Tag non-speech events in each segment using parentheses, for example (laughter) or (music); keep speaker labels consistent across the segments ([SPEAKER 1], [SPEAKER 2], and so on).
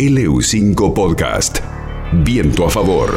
[SPEAKER 1] LU5 Podcast. Viento a favor.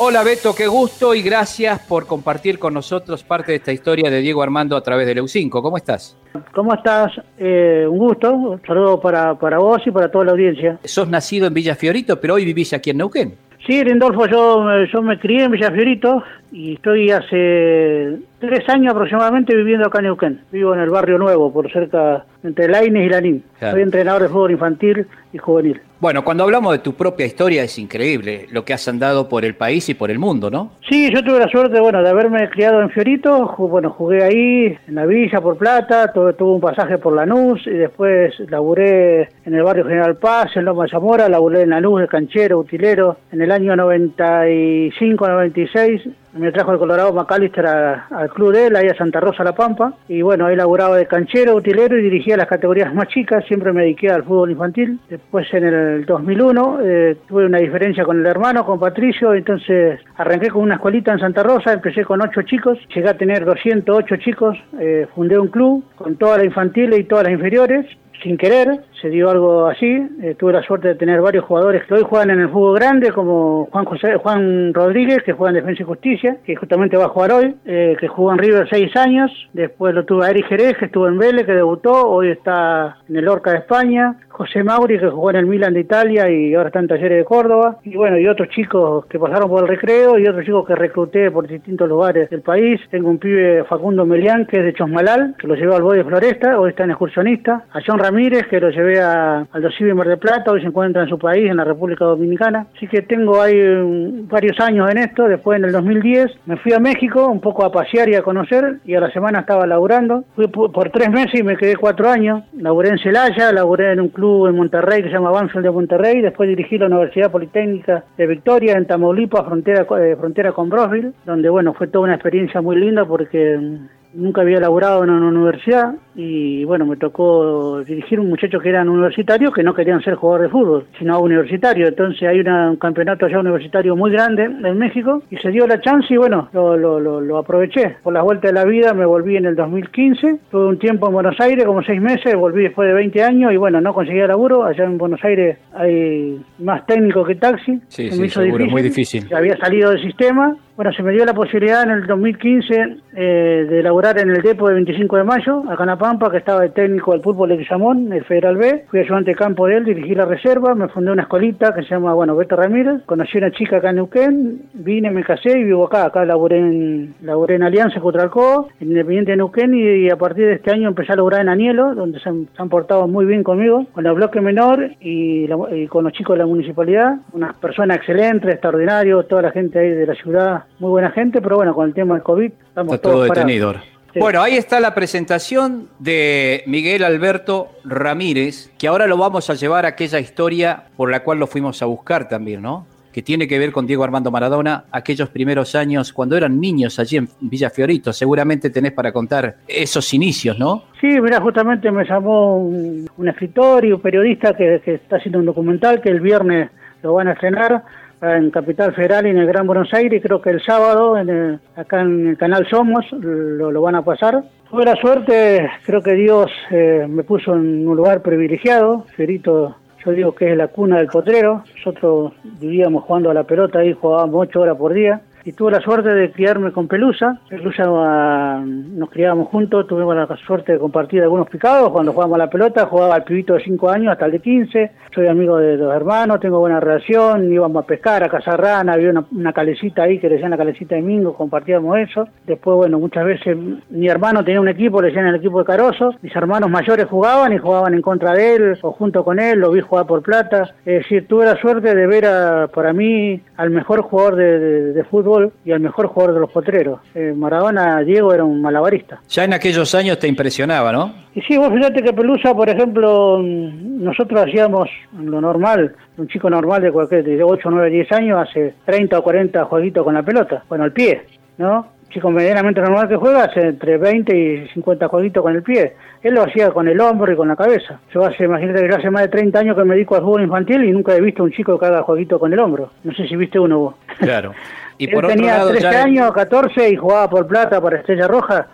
[SPEAKER 2] Hola Beto, qué gusto y gracias por compartir con nosotros parte de esta historia de Diego Armando a través de LU5. ¿Cómo estás?
[SPEAKER 3] ¿Cómo estás? Eh, un gusto. Un saludo para, para vos y para toda la audiencia.
[SPEAKER 2] Sos nacido en Villa Fiorito, pero hoy vivís aquí en Neuquén.
[SPEAKER 3] Sí, Rindolfo, yo, yo me crié en Villa Fiorito y estoy hace tres años aproximadamente viviendo acá en Neuquén. Vivo en el barrio nuevo, por cerca entre Laines y Lanín.
[SPEAKER 2] Claro.
[SPEAKER 3] Soy entrenador de fútbol infantil y juvenil.
[SPEAKER 2] Bueno, cuando hablamos de tu propia historia es increíble lo que has andado por el país y por el mundo, ¿no?
[SPEAKER 3] Sí, yo tuve la suerte, bueno, de haberme criado en Fiorito, bueno, jugué ahí, en la Villa, por Plata, tuve, tuve un pasaje por Lanús y después laburé en el barrio General Paz, en Loma de Zamora, laburé en Lanús de canchero, utilero, en el año 95-96 me trajo el Colorado McAllister al club de él, ahí a Santa Rosa La Pampa, y bueno, ahí laburaba de canchero, utilero y dirigía las categorías más chicas, siempre me dediqué al fútbol infantil. Después en el 2001 eh, tuve una diferencia con el hermano, con Patricio, entonces arranqué con una escuelita en Santa Rosa, empecé con ocho chicos, llegué a tener 208 chicos, eh, fundé un club con todas las infantiles y todas las inferiores, sin querer, se dio algo así. Eh, tuve la suerte de tener varios jugadores que hoy juegan en el fútbol grande, como Juan José, Juan Rodríguez, que juega en Defensa y Justicia, que justamente va a jugar hoy, eh, que jugó en River seis años. Después lo tuve a Eric Jerez, que estuvo en Vélez, que debutó, hoy está en el Orca de España. José Mauri, que jugó en el Milan de Italia y ahora está en Talleres de Córdoba. Y bueno, y otros chicos que pasaron por el recreo y otros chicos que recluté por distintos lugares del país. Tengo un pibe Facundo Melián, que es de Chosmalal, que lo llevé al Boy de Floresta, hoy está en excursionista. A John Ramírez, que lo llevé a Aldo Civi Mar del Plata, hoy se encuentra en su país, en la República Dominicana. Así que tengo ahí mm, varios años en esto. Después, en el 2010, me fui a México un poco a pasear y a conocer, y a la semana estaba laburando. Fui por, tres meses y me quedé cuatro años. Laburé en Celaya, laburé en un club en Monterrey que se llama Banfield de Monterrey. Después dirigí la Universidad Politécnica de Victoria, en Tamaulipas, frontera, eh, frontera con Brosville, donde, bueno, fue toda una experiencia muy linda porque mm, nunca había laburado en una universidad y bueno, me tocó dirigir un muchacho que eran universitarios que no querían ser jugador de fútbol, sino universitario. Entonces hay una- un campeonato allá universitario muy grande en México y se dio la chance y bueno, lo, lo, lo, lo aproveché. Por las vueltas de la vida me volví en el 2015, tuve un tiempo en Buenos Aires, como seis meses, volví después de 20 años y bueno, no conseguía laburo. Allá en Buenos Aires hay más técnico que taxi.
[SPEAKER 2] Sí, sí,
[SPEAKER 3] me hizo
[SPEAKER 2] seguro, muy difícil.
[SPEAKER 3] había salido del sistema. Bueno, se me dio la posibilidad en el 2015 eh, de laburar en el depo de 25 de mayo, acá en La Pampa, que estaba de técnico del fútbol de Guillamón, el Federal B. Fui ayudante de campo de él, dirigí la reserva, me fundé una escuelita que se llama, bueno, Beto Ramírez. Conocí una chica acá en Neuquén, vine, me casé y vivo acá. Acá laburé en, laburé en Alianza contra el CO, en Independiente de Neuquén y, a partir de este año empecé a laburar en Anielo, donde se han, se han portado muy bien conmigo, con el bloque menor y, la- y con los chicos de la municipalidad. Unas personas excelentes, extraordinarios, toda la gente ahí de la ciudad, muy buena gente, pero bueno, con el tema del COVID estamos
[SPEAKER 2] Está todo
[SPEAKER 3] todos parados.
[SPEAKER 2] detenido.
[SPEAKER 3] Sí.
[SPEAKER 2] Bueno, ahí está la presentación de Miguel Alberto Ramírez, que ahora lo vamos a llevar a aquella historia por la cual lo fuimos a buscar también, ¿no? Que tiene que ver con Diego Armando Maradona, aquellos primeros años cuando eran niños allí en Villa Fiorito. Seguramente tenés para contar esos inicios, ¿no?
[SPEAKER 3] Sí, mira, justamente me llamó un, un escritor y un periodista que, que está haciendo un documental que el viernes lo van a estrenar en Capital Federal y en el Gran Buenos Aires creo que el sábado en el- acá en el canal Somos lo, lo van a pasar. Tuve la suerte, creo que Dios eh, me puso en un lugar privilegiado, Fiorito yo digo que es la cuna del potrero. Nosotros vivíamos jugando a la pelota ahí, jugábamos ocho horas por día. Y tuve la suerte de criarme con Pelusa. Pelusa ah, nos criábamos juntos, tuvimos la suerte de compartir algunos picados. Cuando jugábamos la pelota, jugaba al pibito de 5 años hasta el de 15. Soy amigo de los hermanos, tengo buena relación. Íbamos a pescar, a cazar rana, había una, una calecita ahí que le decían la calecita de Mingo, compartíamos eso. Después, bueno, muchas veces mi hermano tenía un equipo, le decían el equipo de Caroso. Mis hermanos mayores jugaban y jugaban en contra de él o junto con él, lo vi jugar por plata. Es decir, tuve la suerte de ver a, para mí al mejor jugador de, de- de fútbol y al mejor jugador de los potreros. Eh, Maradona, Diego, era un malabarista.
[SPEAKER 2] Ya en aquellos años te impresionaba, ¿no?
[SPEAKER 3] Y sí, vos fíjate que Pelusa, por ejemplo, mm, nosotros hacíamos lo normal, un chico normal de cualquier, de 8, 9, 10 años, hace 30 o 40 jueguitos con la pelota, bueno, al pie, ¿no? Chico medianamente normal que juega hace entre 20 y 50 jueguitos con el pie. Él lo hacía con el hombro y con la cabeza. Yo hace, imagínate que yo hace más de 30 años que me dedico al fútbol infantil y nunca he visto un chico que haga jueguito con el hombro. No sé si viste uno vos.
[SPEAKER 2] Claro. Y (laughs)
[SPEAKER 3] Él
[SPEAKER 2] por otro
[SPEAKER 3] tenía
[SPEAKER 2] lado,
[SPEAKER 3] 13
[SPEAKER 2] ya
[SPEAKER 3] años, 14 y jugaba por plata para Estrella Roja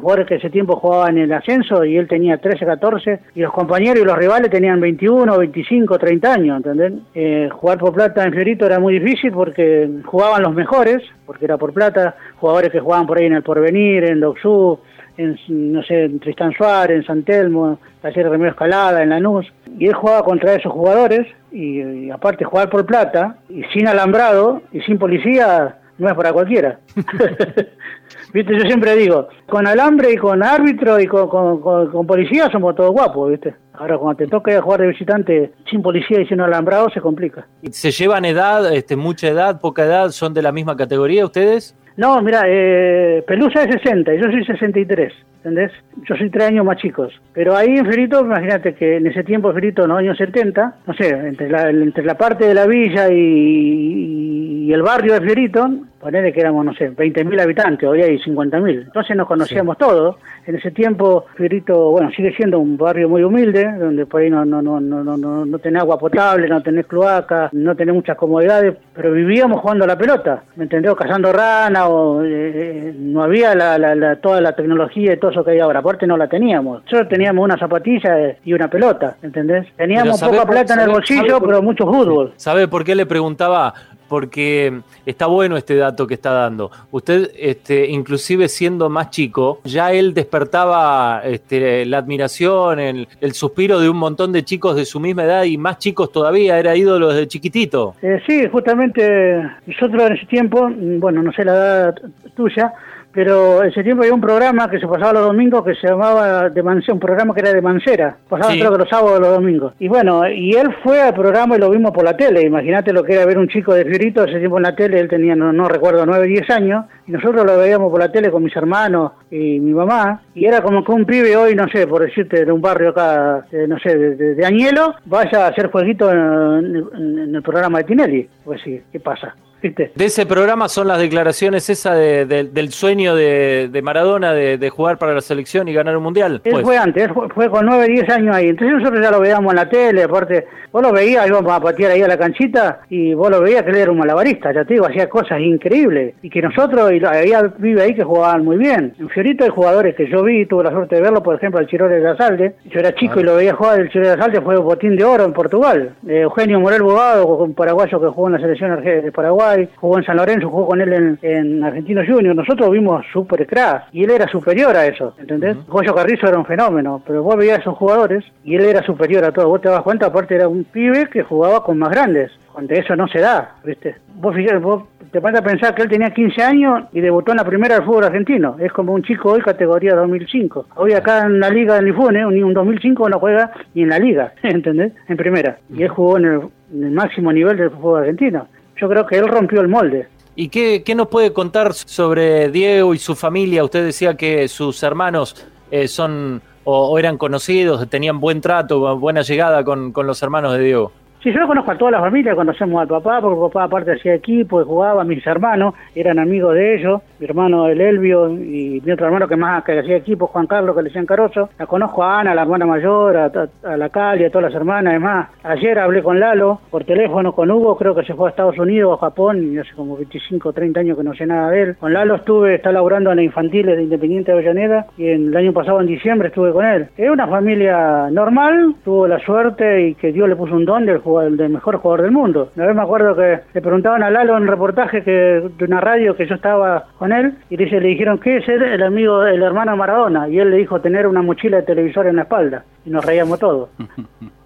[SPEAKER 3] jugadores que ese tiempo jugaban en el ascenso y él tenía 13, 14 y los compañeros y los rivales tenían 21, 25, 30 años, ¿entendés? Eh, jugar por plata en Fiorito era muy difícil porque jugaban los mejores, porque era por plata, jugadores que jugaban por ahí en el Porvenir, en Doxú, en, no sé, en Tristán Suárez, en San Telmo, Taller Remedio Escalada, en Lanús, y él jugaba contra esos jugadores, y, aparte jugar por plata, y sin alambrado, y sin policía, no es para cualquiera. (laughs) ¿Viste? Yo siempre digo, con alambre y con árbitro y con, con, policía somos todos guapos, ¿viste? Ahora cuando te toca jugar de visitante sin policía y sin alambrado se complica.
[SPEAKER 4] ¿Se llevan edad, este, mucha edad, poca edad? ¿Son de la misma categoría ustedes?
[SPEAKER 3] No, mira, eh, Pelusa es 60 y yo soy 63, ¿entendés? Yo soy tres años más chicos. Pero ahí en Ferito, imagínate que en ese tiempo Ferito, en los años 70, no sé, entre la, entre la parte de la villa y, y el barrio de Ferito, ponele que éramos, no sé, 20.000 habitantes, hoy hay 50.000. Entonces nos conocíamos todos. En ese tiempo, Fiorito, bueno, sigue siendo un barrio muy humilde, donde por ahí no, no, no, no, no, no tenés agua potable, no tenés cloaca, no tenés muchas comodidades, pero vivíamos jugando a la pelota, ¿me entendés? Cazando rana, o eh, no había la, la, toda la tecnología y todo eso que hay ahora, aparte no la teníamos. Solo teníamos una zapatilla y una pelota, ¿entendés? Teníamos poca plata en el bolsillo, pero mucho fútbol.
[SPEAKER 4] ¿Sabe por qué le preguntaba? Porque está bueno este dato que está dando. Usted, este, inclusive siendo más chico, ya él despertaba este, la admiración, el, suspiro de un montón de chicos de su misma edad y más chicos todavía, era ídolo desde chiquitito.
[SPEAKER 3] Eh, sí, justamente nosotros en ese tiempo, bueno, no sé la edad tuya, pero ese tiempo había un programa que se pasaba los domingos que se llamaba de Mancera, un programa que era de Mancera, pasaba creo que los sábados los domingos. Y bueno, y él fue al programa y lo vimos por la tele, imagínate lo que era ver un chico de Fiorito, ese tiempo en la tele, él tenía, no, recuerdo, 9, 10 años, y nosotros lo veíamos por la tele con mis hermanos y mi mamá, y era como que un pibe hoy, no sé, por decirte, de un barrio acá, no sé, de, Añelo, vaya a hacer jueguito en, en el programa de Tinelli. Pues sí, ¿qué pasa?
[SPEAKER 4] De ese programa son las declaraciones esa del sueño de, Maradona de, jugar para la selección y ganar un mundial.
[SPEAKER 3] Él pues. fue antes, fue, con 9, 10 años ahí. Entonces nosotros ya lo veíamos en la tele, aparte, vos lo veías, íbamos a patear ahí a la canchita y vos lo veías que él era un malabarista, ya te digo, hacía cosas increíbles. Y que nosotros, y había vive ahí que jugaban muy bien. En Fiorito hay jugadores que yo vi, tuve la suerte de verlo, por ejemplo, el Chirole de Asalde. Yo era chico y lo veía jugar, el Chirole de Asalde fue botín de oro en Portugal. Eh, Eugenio Morel Bogado, un paraguayo que jugó en la selección de Paraguay jugó en San Lorenzo, jugó con él en, en Argentino Junior. Nosotros vimos super crack y él era superior a eso, ¿entendés? Uh Carrizo era un fenómeno, pero vos veías a esos jugadores y él era superior a todo. Vos te das cuenta, aparte era un pibe que jugaba con más grandes. Cuando eso no se da, ¿viste? Vos, fíjate, vos te vas a pensar que él tenía 15 años y debutó en la primera del fútbol argentino. Es como un chico hoy categoría 2005. Hoy acá en la liga de Nifune, ni un 2005 no juega ni en la liga, (laughs) ¿entendés? En primera. Y él jugó en el, en el máximo nivel del fútbol argentino yo creo que él rompió el molde.
[SPEAKER 4] ¿Y qué, nos puede contar sobre Diego y su familia? Usted decía que sus hermanos eh, son o, eran conocidos, tenían buen trato, buena llegada con, con los hermanos de Diego.
[SPEAKER 3] Sí, yo conozco a toda la familia, conocemos al papá, porque papá aparte hacía equipo y jugaba, mis hermanos eran amigos de ellos, mi hermano el Elvio y mi otro hermano que más que hacía equipo, Juan Carlos, que le decían Caroso. La conozco a Ana, la hermana mayor, a, la Cali, a todas las hermanas, además. Ayer hablé con Lalo por teléfono con Hugo, creo que se fue a Estados Unidos o Japón, y hace como 25 o 30 años que no sé nada de él. Con Lalo estuve, está laburando en la infantiles de Independiente de Avellaneda, y el año pasado en diciembre estuve con él. Es una familia normal, tuvo la suerte y que Dios le puso un don del juego del mejor jugador del mundo. Una vez me acuerdo que le preguntaban a Lalo en un reportaje que, de una radio que yo estaba con él y le, le dijeron, ¿qué es el, el amigo, el hermano Maradona? Y él le dijo tener una mochila de televisor en la espalda. Y nos reíamos todos. (laughs)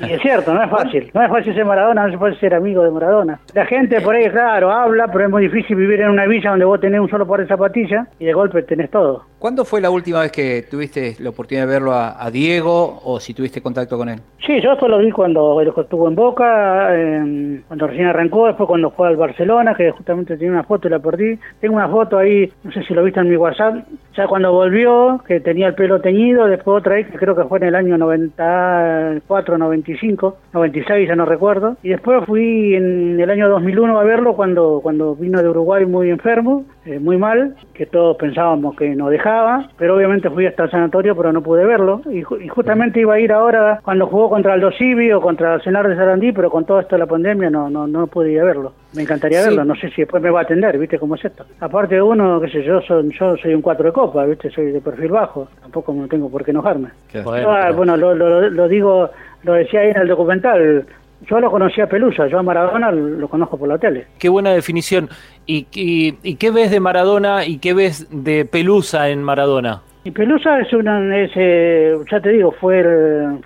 [SPEAKER 3] Y es cierto, no es fácil. No es fácil ser Maradona, no es fácil ser amigo de Maradona. La gente por ahí, claro, habla, pero es muy difícil vivir en una villa donde vos tenés un solo par de zapatillas y de golpe tenés todo.
[SPEAKER 2] ¿Cuándo fue la última vez que tuviste la oportunidad de verlo a, Diego o si tuviste contacto con él?
[SPEAKER 3] Sí, yo solo lo vi cuando estuvo en Boca, cuando recién arrancó, después cuando fue al Barcelona, que justamente tenía una foto y la perdí. Tengo una foto ahí, no sé si lo viste en mi WhatsApp, ya cuando volvió, que tenía el pelo teñido, después otra vez, que creo que fue en el año 94, 95, 96, ya no recuerdo. Y después fui en el año 2001 a verlo cuando, cuando vino de Uruguay muy enfermo eh, muy mal, que todos pensábamos que nos dejaba, pero obviamente fui hasta el sanatorio, pero no pude verlo. Y, justamente iba a ir ahora cuando jugó contra Aldo Civi o contra el Cenar de Sarandí, pero con todo esto de la pandemia no, no, no pude ir a verlo. Me encantaría verlo, no sé si después me va a atender, ¿viste cómo es esto? Aparte de uno, qué sé yo, soy, yo soy un cuatro de copa, ¿viste? Soy de perfil bajo, tampoco no tengo por qué enojarme. Bueno, lo, lo digo, lo decía ahí en el documental, yo lo conocía a Pelusa, yo a Maradona lo conozco por la tele.
[SPEAKER 4] Qué buena definición. ¿Y, y, qué ves de Maradona y qué ves de Pelusa en Maradona?
[SPEAKER 3] Y Pelusa es una, es, eh, ya te digo, fue,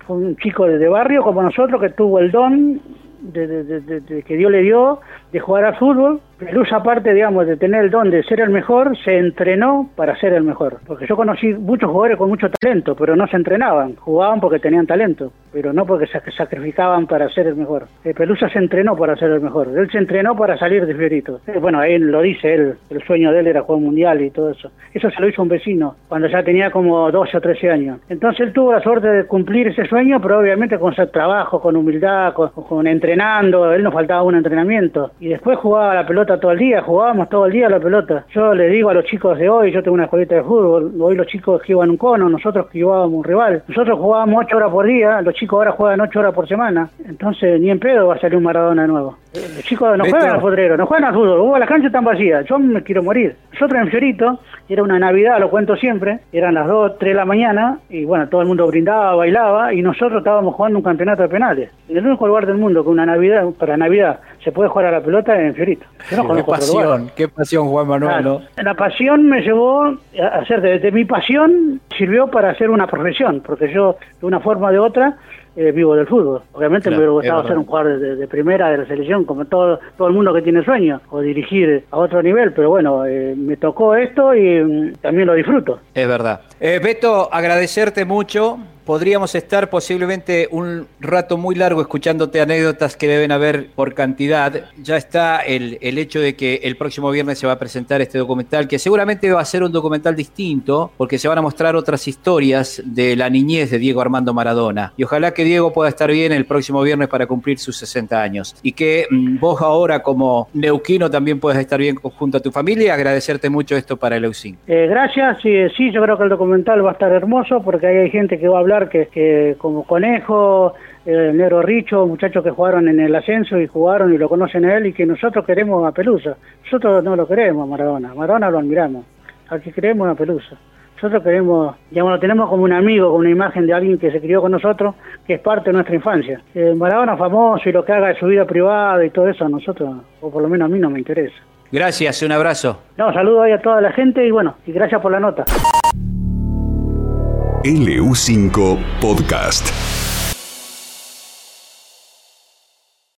[SPEAKER 3] fue un chico de, barrio como nosotros que tuvo el don de, que Dios le dio de jugar al fútbol Pelusa, aparte, digamos, de tener el don de ser el mejor, se entrenó para ser el mejor. Porque yo conocí muchos jugadores con mucho talento, pero no se entrenaban. Jugaban porque tenían talento, pero no porque se sacrificaban para ser el mejor. Pelusa se entrenó para ser el mejor. Él se entrenó para salir de Fiorito. Eh, bueno, ahí lo dice él. El sueño de él era jugar mundial y todo eso. Eso se lo hizo un vecino cuando ya tenía como 12 o 13 años. Entonces él tuvo la suerte de cumplir ese sueño, pero obviamente con trabajo, con humildad, con, entrenando. Él no faltaba un entrenamiento. Después jugaba la pelota todo el día, jugábamos todo el día la pelota. Yo le digo a los chicos de hoy, yo tengo una escuelita de fútbol, hoy los chicos que iban un cono, nosotros que jugábamos un rival. Nosotros jugábamos ocho horas por día, los chicos ahora juegan ocho horas por semana. Entonces ni en pedo va a salir un Maradona nuevo. Los chicos no juegan al fútbol, no juegan al fútbol, uh, las canchas están vacías, yo me quiero morir. Nosotros en Fiorito, era una Navidad, lo cuento siempre, eran las 2, 3 de la mañana y bueno, todo el mundo brindaba, bailaba y nosotros estábamos jugando un campeonato de penales. En el único lugar del mundo que una Navidad, para Navidad, se puede jugar a la pelota en Fiorito.
[SPEAKER 2] qué pasión, qué pasión, Juan Manuel.
[SPEAKER 3] La pasión me llevó a hacer, de mi pasión sirvió para hacer una profesión, porque yo de una forma o de otra eh, vivo del fútbol. Obviamente me hubiera gustado ser un jugador de, primera de la selección, como todo, todo el mundo que tiene sueño, o dirigir a otro nivel, pero bueno, eh, me tocó esto y mm, también lo disfruto.
[SPEAKER 2] Es verdad. Eh, Beto, agradecerte mucho podríamos estar posiblemente un rato muy largo escuchándote anécdotas que deben haber por cantidad. Ya está el, el, hecho de que el próximo viernes se va a presentar este documental, que seguramente va a ser un documental distinto, porque se van a mostrar otras historias de la niñez de Diego Armando Maradona. Y ojalá que Diego pueda estar bien el próximo viernes para cumplir sus 60 años. Y que mm, vos ahora como neuquino también puedas estar bien junto a tu familia. Agradecerte mucho esto para el
[SPEAKER 3] Eh, gracias. Sí, sí, yo creo que el documental va a estar hermoso porque ahí hay gente que va a hablar que, como Conejo, el Negro Richo, muchachos que jugaron en el ascenso y jugaron y lo conocen a él y que nosotros queremos a Pelusa. Nosotros no lo queremos a Maradona, Maradona lo admiramos, aquí queremos a Pelusa. Nosotros queremos, digamos, lo tenemos como un amigo, como una imagen de alguien que se crió con nosotros, que es parte de nuestra infancia. Eh, Maradona famoso y lo que haga de su vida privada y todo eso a nosotros, o por lo menos a mí no me interesa.
[SPEAKER 2] Gracias, un abrazo.
[SPEAKER 3] No, saludo ahí a toda la gente y bueno, y gracias por la nota.
[SPEAKER 1] LU5 Podcast.